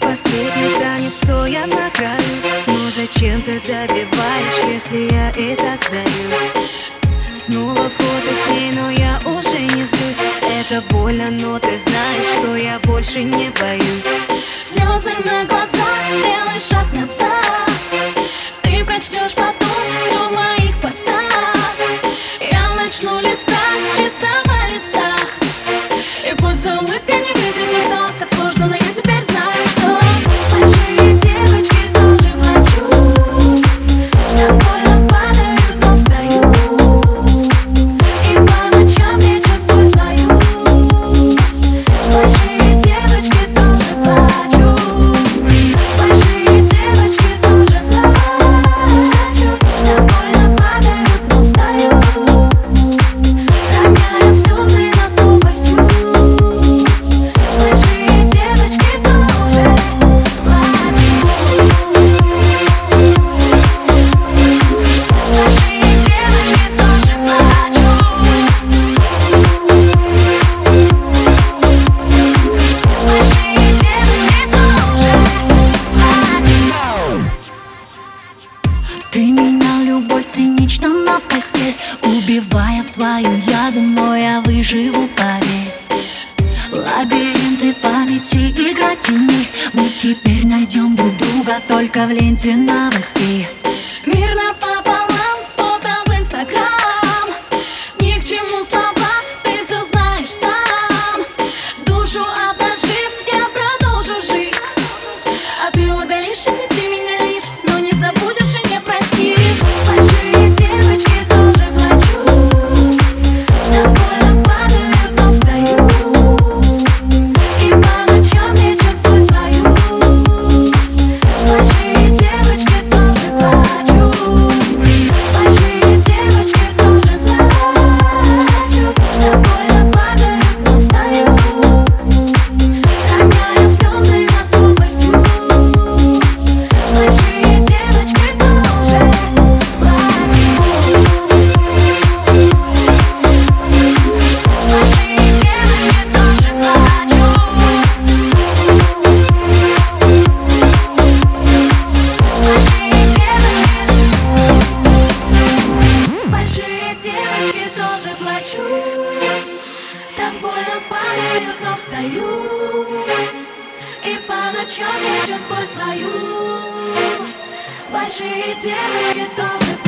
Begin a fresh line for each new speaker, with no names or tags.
последний танец, стоя на краю. Но зачем ты добиваешь, если я и так сдаюсь? Снова фото с ней, но я уже не злюсь. Это больно, но ты знаешь, что я больше не боюсь.
Слезы на глазах, сделай шаг назад
на постель Убивая свою яду, но я выживу, поверь Лабиринты памяти, игра теней Мы теперь найдем друг друга только в ленте новостей.
Мир напополам, фото падают, но встают И по ночам лечат боль свою. Большие девочки тоже